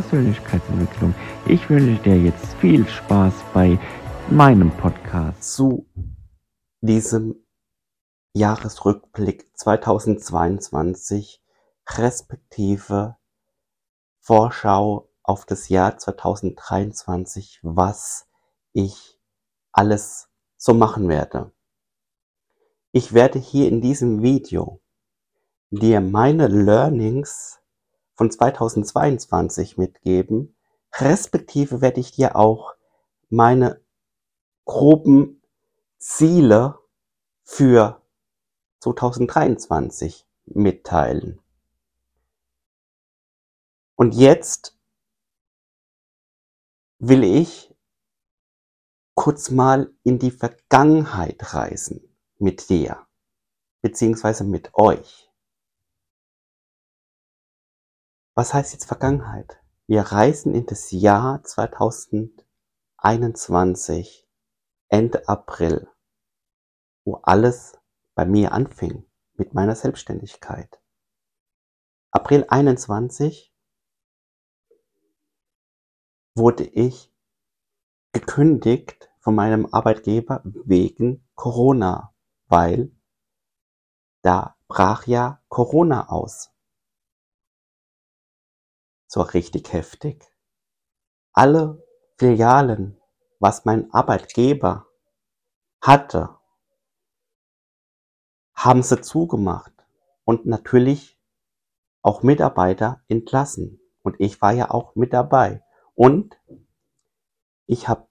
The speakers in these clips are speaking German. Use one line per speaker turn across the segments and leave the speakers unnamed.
Persönlichkeitsentwicklung. Ich wünsche dir jetzt viel Spaß bei meinem Podcast.
Zu diesem Jahresrückblick 2022 respektive Vorschau auf das Jahr 2023, was ich alles so machen werde. Ich werde hier in diesem Video dir meine Learnings von 2022 mitgeben, respektive werde ich dir auch meine groben Ziele für 2023 mitteilen. Und jetzt will ich kurz mal in die Vergangenheit reisen mit dir, beziehungsweise mit euch. Was heißt jetzt Vergangenheit? Wir reisen in das Jahr 2021, Ende April, wo alles bei mir anfing mit meiner Selbstständigkeit. April 21 wurde ich gekündigt von meinem Arbeitgeber wegen Corona weil da brach ja Corona aus. So richtig heftig. Alle Filialen, was mein Arbeitgeber hatte, haben sie zugemacht und natürlich auch Mitarbeiter entlassen. Und ich war ja auch mit dabei. Und ich habe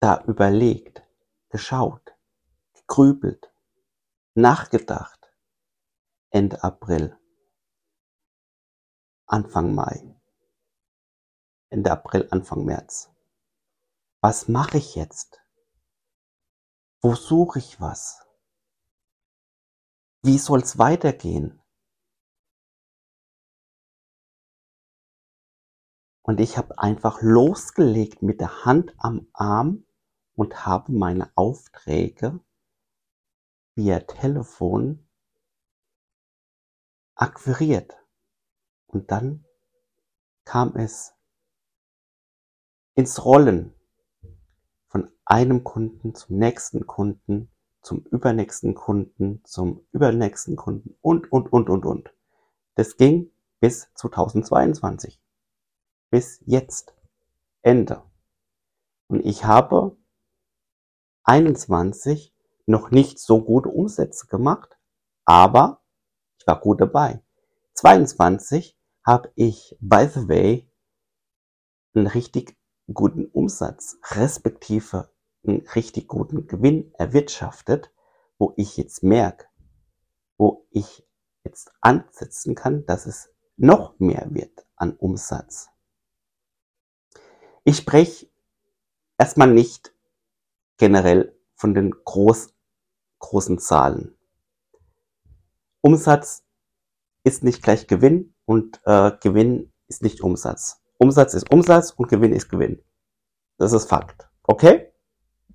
da überlegt, geschaut, gegrübelt, nachgedacht. Ende April, Anfang Mai, Ende April, Anfang März. Was mache ich jetzt? Wo suche ich was? Wie soll's weitergehen? Und ich habe einfach losgelegt mit der Hand am Arm und habe meine Aufträge via Telefon akquiriert. Und dann kam es ins Rollen von einem Kunden zum nächsten Kunden, zum übernächsten Kunden, zum übernächsten Kunden und, und, und, und, und. Das ging bis 2022. Bis jetzt. Ende. Und ich habe 21 noch nicht so gute Umsätze gemacht, aber ich war gut dabei. 22 habe ich, by the way, einen richtig guten Umsatz, respektive einen richtig guten Gewinn erwirtschaftet, wo ich jetzt merke, wo ich jetzt ansetzen kann, dass es noch mehr wird an Umsatz. Ich spreche erstmal nicht generell von den groß, großen Zahlen. Umsatz ist nicht gleich Gewinn und äh, Gewinn ist nicht Umsatz. Umsatz ist Umsatz und Gewinn ist Gewinn. Das ist Fakt. Okay?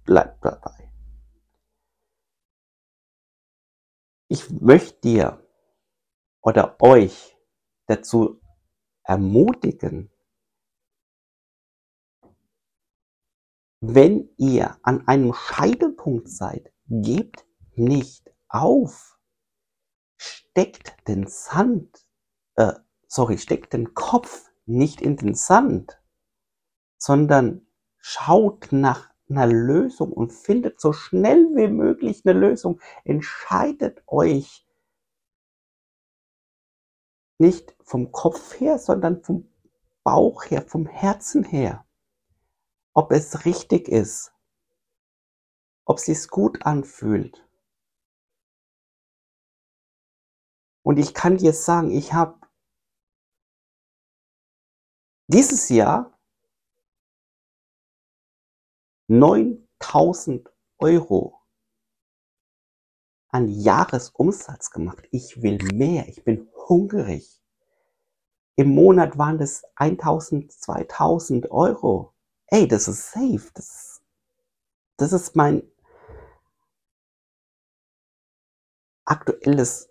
Bleibt dabei. Ich möchte dir oder euch dazu ermutigen, Wenn ihr an einem Scheitelpunkt seid, gebt nicht auf. Steckt den Sand, äh, sorry, steckt den Kopf nicht in den Sand, sondern schaut nach einer Lösung und findet so schnell wie möglich eine Lösung. Entscheidet euch nicht vom Kopf her, sondern vom Bauch her, vom Herzen her ob es richtig ist, ob sich's gut anfühlt. Und ich kann dir sagen, ich habe dieses Jahr 9000 Euro an Jahresumsatz gemacht. Ich will mehr. Ich bin hungrig. Im Monat waren das 1000, 2000 Euro ey, das ist safe. Das, das ist mein aktuelles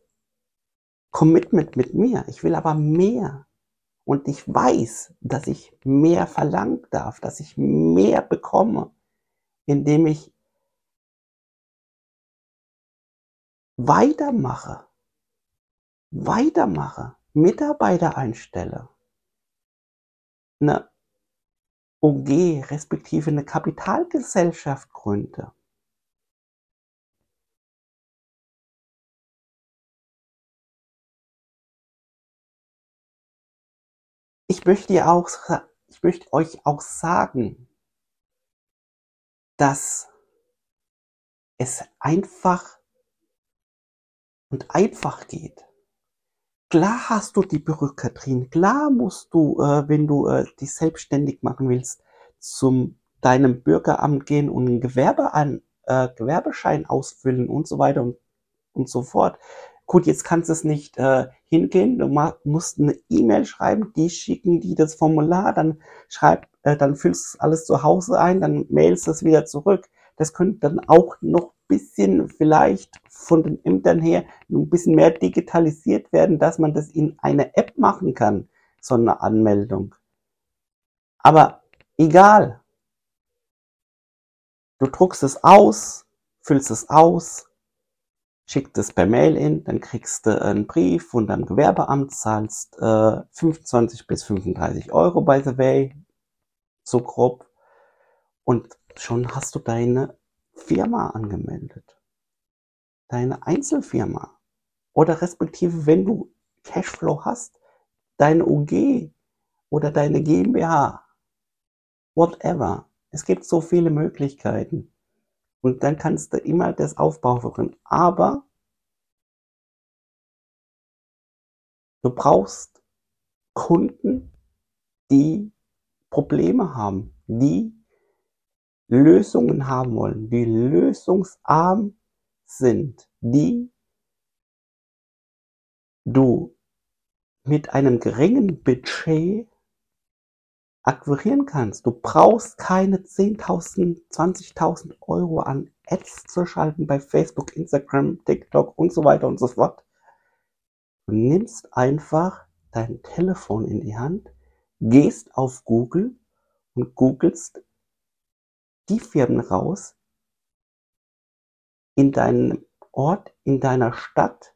Commitment mit mir. Ich will aber mehr. Und ich weiß, dass ich mehr verlangen darf, dass ich mehr bekomme, indem ich weitermache, weitermache, Mitarbeiter einstelle, eine OG respektive eine Kapitalgesellschaft gründe. Ich möchte auch, ich möchte euch auch sagen, dass es einfach und einfach geht. Klar hast du die Bürokratie, klar musst du, äh, wenn du äh, dich selbstständig machen willst, zum deinem Bürgeramt gehen und einen Gewerbe an, äh, Gewerbeschein ausfüllen und so weiter und, und so fort. Gut, jetzt kannst du es nicht äh, hingehen, du musst eine E-Mail schreiben, die schicken die das Formular, dann schreib, äh, dann füllst du alles zu Hause ein, dann mailst du es wieder zurück. Das könnte dann auch noch bisschen vielleicht von den Ämtern her ein bisschen mehr digitalisiert werden, dass man das in einer App machen kann, so eine Anmeldung. Aber egal. Du druckst es aus, füllst es aus, schickst es per Mail in, dann kriegst du einen Brief von deinem Gewerbeamt, zahlst äh, 25 bis 35 Euro by the way, so grob. Und schon hast du deine Firma angemeldet. Deine Einzelfirma. Oder respektive, wenn du Cashflow hast, deine UG oder deine GmbH. Whatever. Es gibt so viele Möglichkeiten. Und dann kannst du immer das aufbauen. Aber du brauchst Kunden, die Probleme haben, die Lösungen haben wollen, die lösungsarm sind, die du mit einem geringen Budget akquirieren kannst. Du brauchst keine 10.000, 20.000 Euro an Ads zu schalten bei Facebook, Instagram, TikTok und so weiter und so fort. Du nimmst einfach dein Telefon in die Hand, gehst auf Google und googelst die Firmen raus in deinem Ort, in deiner Stadt,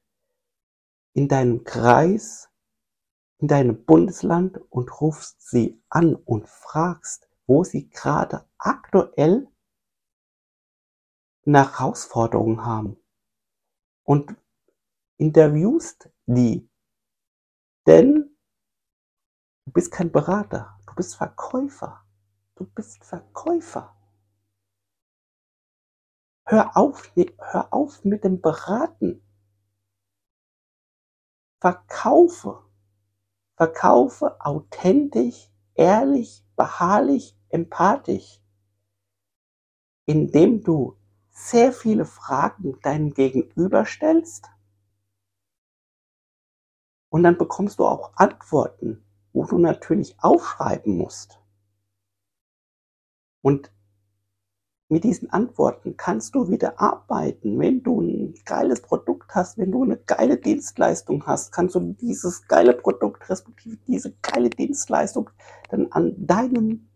in deinem Kreis, in deinem Bundesland und rufst sie an und fragst, wo sie gerade aktuell eine Herausforderung haben und interviewst die. Denn du bist kein Berater, du bist Verkäufer. Du bist Verkäufer. Hör auf, hör auf mit dem Beraten. Verkaufe. Verkaufe authentisch, ehrlich, beharrlich, empathisch, indem du sehr viele Fragen deinem Gegenüber stellst und dann bekommst du auch Antworten, wo du natürlich aufschreiben musst. Und mit diesen Antworten kannst du wieder arbeiten. Wenn du ein geiles Produkt hast, wenn du eine geile Dienstleistung hast, kannst du dieses geile Produkt, respektive diese geile Dienstleistung dann an deinem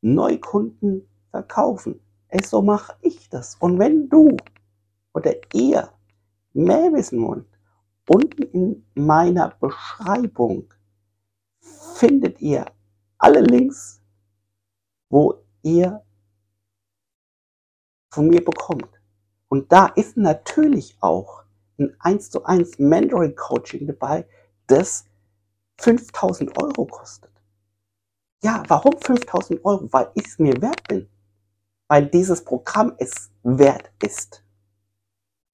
Neukunden verkaufen. Ey, so mache ich das. Und wenn du oder ihr mehr wissen wollt, unten in meiner Beschreibung findet ihr alle Links, wo ihr von mir bekommt. Und da ist natürlich auch ein 1 zu 1 Mentoring Coaching dabei, das 5000 Euro kostet. Ja, warum 5000 Euro? Weil ich es mir wert bin. Weil dieses Programm es wert ist.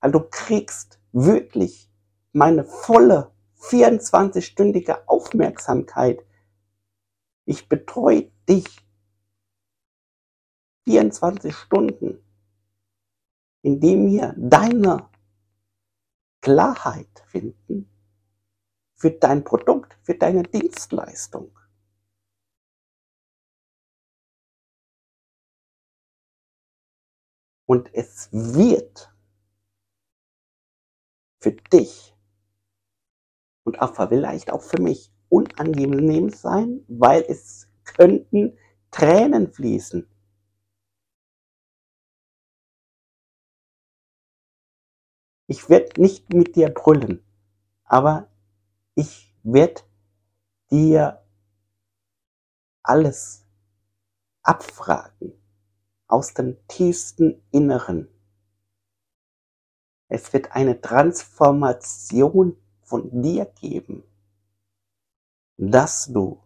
Weil du kriegst wirklich meine volle 24-stündige Aufmerksamkeit. Ich betreue dich 24 Stunden indem wir deine Klarheit finden für dein Produkt, für deine Dienstleistung. Und es wird für dich und auch vielleicht auch für mich unangenehm sein, weil es könnten Tränen fließen. Ich werde nicht mit dir brüllen, aber ich werde dir alles abfragen aus dem tiefsten Inneren. Es wird eine Transformation von dir geben, dass du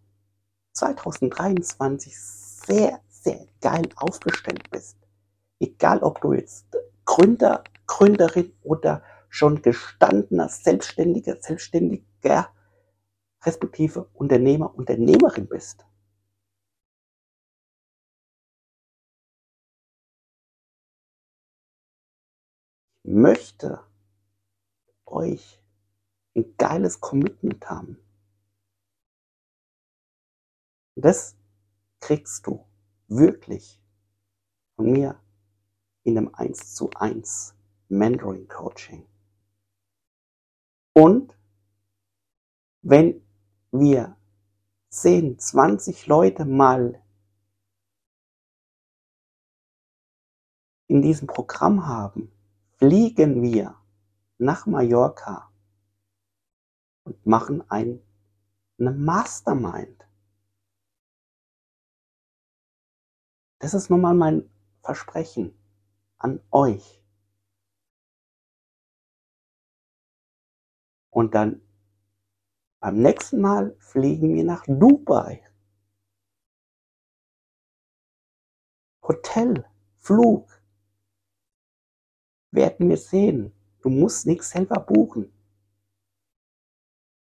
2023 sehr, sehr geil aufgestellt bist. Egal ob du jetzt Gründer, Gründerin oder schon gestandener Selbstständiger, Selbstständiger, respektive Unternehmer, Unternehmerin bist. Ich möchte euch ein geiles Commitment haben. Das kriegst du wirklich von mir in einem 1 zu 1 Mentoring Coaching. Und wenn wir 10, 20 Leute mal in diesem Programm haben, fliegen wir nach Mallorca und machen ein, eine Mastermind. Das ist nun mal mein Versprechen an euch. Und dann beim nächsten Mal fliegen wir nach Dubai. Hotel, Flug. Werden wir sehen. Du musst nichts selber buchen.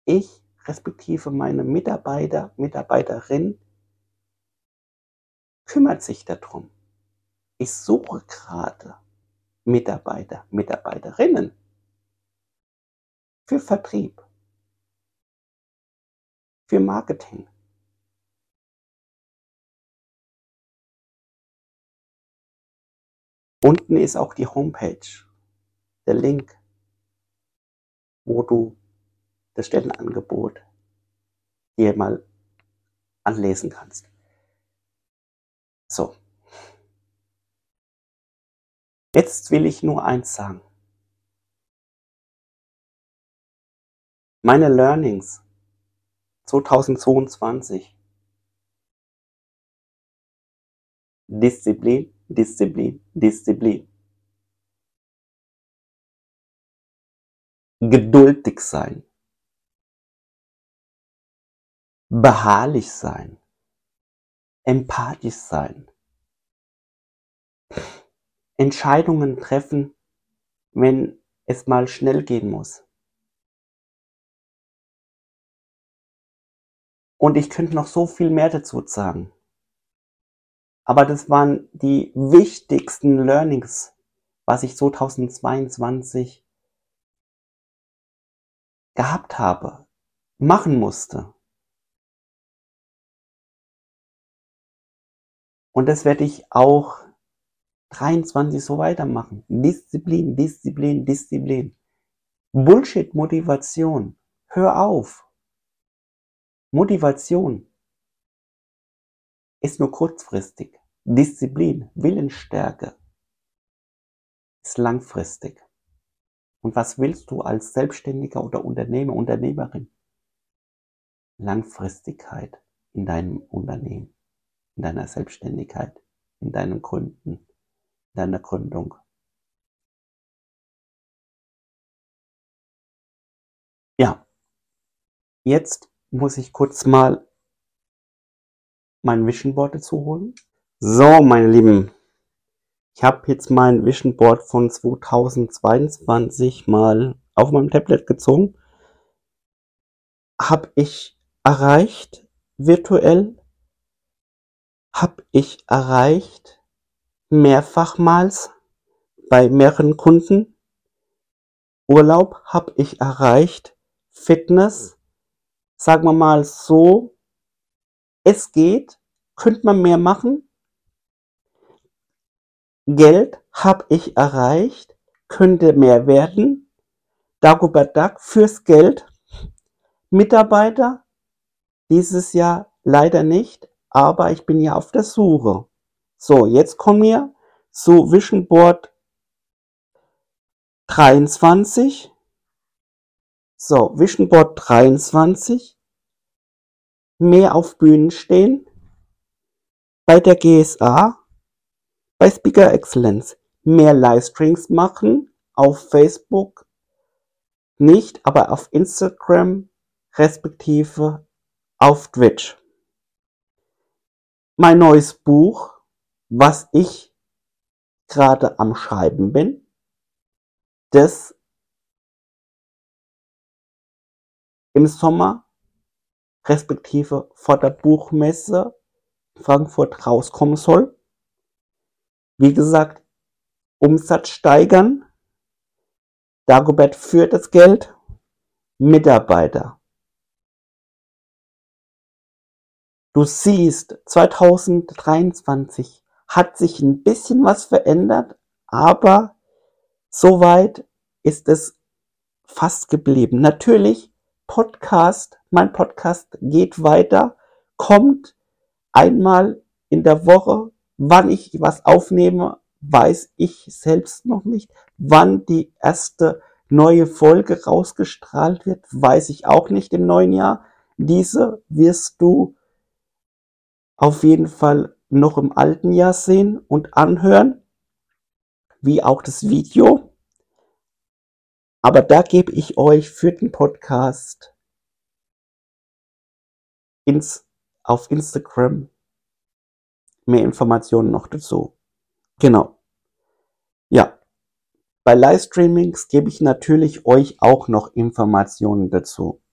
Ich respektive meine Mitarbeiter, Mitarbeiterin kümmert sich darum. Ich suche gerade Mitarbeiter, Mitarbeiterinnen für Vertrieb, für Marketing. Unten ist auch die Homepage, der Link, wo du das Stellenangebot dir mal anlesen kannst. So. Jetzt will ich nur eins sagen. Meine Learnings 2022. Disziplin, Disziplin, Disziplin. Geduldig sein. Beharrlich sein. Empathisch sein. Entscheidungen treffen, wenn es mal schnell gehen muss. Und ich könnte noch so viel mehr dazu sagen. Aber das waren die wichtigsten Learnings, was ich 2022 gehabt habe, machen musste. Und das werde ich auch 23 so weitermachen. Disziplin, Disziplin, Disziplin. Bullshit, Motivation. Hör auf. Motivation ist nur kurzfristig. Disziplin, Willensstärke ist langfristig. Und was willst du als Selbstständiger oder Unternehmer, Unternehmerin? Langfristigkeit in deinem Unternehmen, in deiner Selbstständigkeit, in deinen Gründen, in deiner Gründung. Ja, jetzt muss ich kurz mal mein Vision Board dazu holen. So, meine Lieben, ich habe jetzt mein Vision Board von 2022 mal auf meinem Tablet gezogen. Habe ich erreicht virtuell? Habe ich erreicht mehrfachmals bei mehreren Kunden? Urlaub habe ich erreicht. Fitness sagen wir mal so, es geht, könnte man mehr machen. Geld habe ich erreicht, könnte mehr werden. Dagobert Duck fürs Geld Mitarbeiter. Dieses Jahr leider nicht, aber ich bin ja auf der Suche. So, jetzt kommen wir zu Vision Board 23. So, Vision Board 23. Mehr auf Bühnen stehen. Bei der GSA. Bei Speaker Excellence. Mehr Livestreams machen. Auf Facebook nicht, aber auf Instagram respektive auf Twitch. Mein neues Buch, was ich gerade am Schreiben bin, das im Sommer respektive vor der Buchmesse Frankfurt rauskommen soll. Wie gesagt, Umsatz steigern. Dagobert führt das Geld. Mitarbeiter. Du siehst, 2023 hat sich ein bisschen was verändert, aber soweit ist es fast geblieben. Natürlich, Podcast, mein Podcast geht weiter, kommt einmal in der Woche. Wann ich was aufnehme, weiß ich selbst noch nicht. Wann die erste neue Folge rausgestrahlt wird, weiß ich auch nicht im neuen Jahr. Diese wirst du auf jeden Fall noch im alten Jahr sehen und anhören, wie auch das Video. Aber da gebe ich euch für den Podcast ins, auf Instagram mehr Informationen noch dazu. Genau. Ja. Bei Livestreamings gebe ich natürlich euch auch noch Informationen dazu.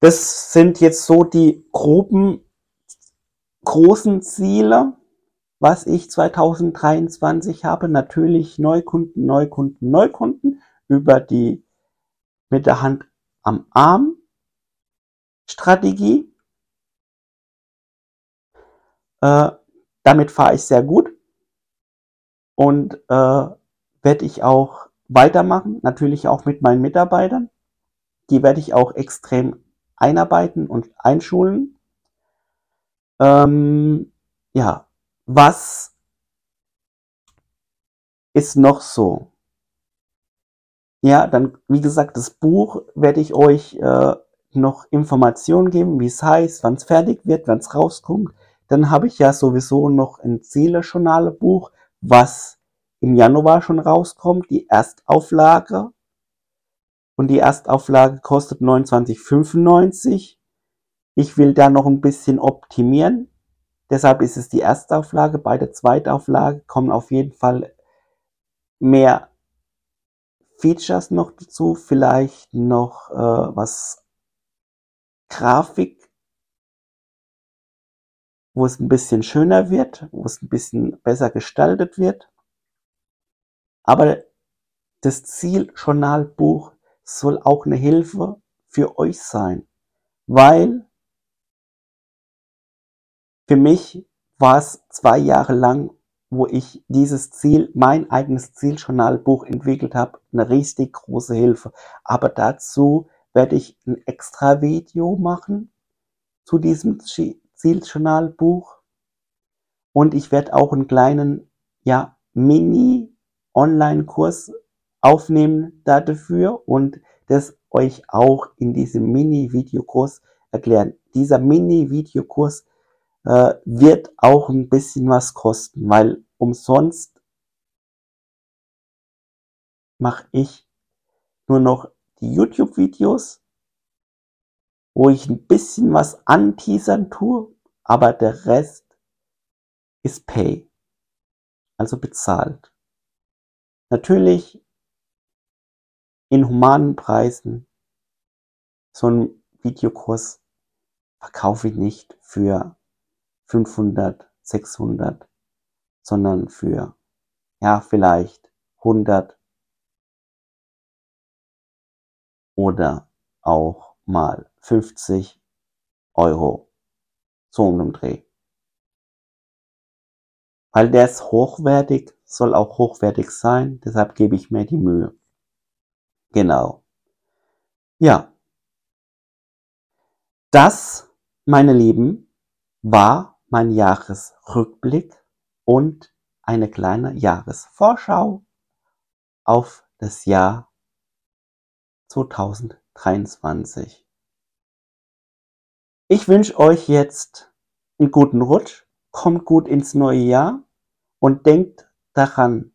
Das sind jetzt so die groben, großen Ziele, was ich 2023 habe. Natürlich Neukunden, Neukunden, Neukunden über die mit der Hand am Arm Strategie. Äh, damit fahre ich sehr gut und äh, werde ich auch weitermachen, natürlich auch mit meinen Mitarbeitern. Die werde ich auch extrem einarbeiten und einschulen. Ähm, ja, was ist noch so? Ja, dann, wie gesagt, das Buch werde ich euch äh, noch Informationen geben, wie es heißt, wann es fertig wird, wann es rauskommt. Dann habe ich ja sowieso noch ein Ziele-Journale-Buch, was im Januar schon rauskommt, die Erstauflage und die Erstauflage kostet 29,95. Ich will da noch ein bisschen optimieren. Deshalb ist es die Erstauflage. Bei der Zweitauflage kommen auf jeden Fall mehr Features noch dazu. Vielleicht noch äh, was Grafik, wo es ein bisschen schöner wird, wo es ein bisschen besser gestaltet wird. Aber das Zieljournalbuch soll auch eine Hilfe für euch sein, weil für mich war es zwei Jahre lang, wo ich dieses Ziel, mein eigenes Zieljournalbuch entwickelt habe, eine richtig große Hilfe. Aber dazu werde ich ein extra Video machen zu diesem Zieljournalbuch und ich werde auch einen kleinen, ja, Mini Online-Kurs aufnehmen dafür und das euch auch in diesem Mini-Videokurs erklären. Dieser Mini-Videokurs äh, wird auch ein bisschen was kosten, weil umsonst mache ich nur noch die YouTube-Videos, wo ich ein bisschen was anteasern tue, aber der Rest ist Pay, also bezahlt. Natürlich in humanen Preisen. So ein Videokurs verkaufe ich nicht für 500, 600, sondern für, ja, vielleicht 100 oder auch mal 50 Euro. So um den Dreh. Weil der ist hochwertig, soll auch hochwertig sein, deshalb gebe ich mir die Mühe. Genau. Ja, Das, meine Lieben, war mein Jahresrückblick und eine kleine Jahresvorschau auf das Jahr 2023. Ich wünsche euch jetzt einen guten Rutsch, kommt gut ins neue Jahr und denkt daran,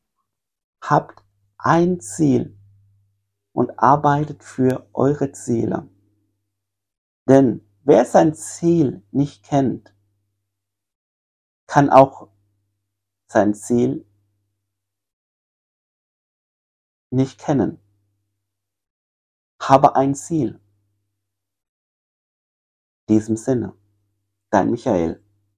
habt ein Ziel und arbeitet für eure Ziele. Denn wer sein Ziel nicht kennt, kann auch sein Ziel nicht kennen. Habe ein Ziel. In diesem Sinne, dein Michael.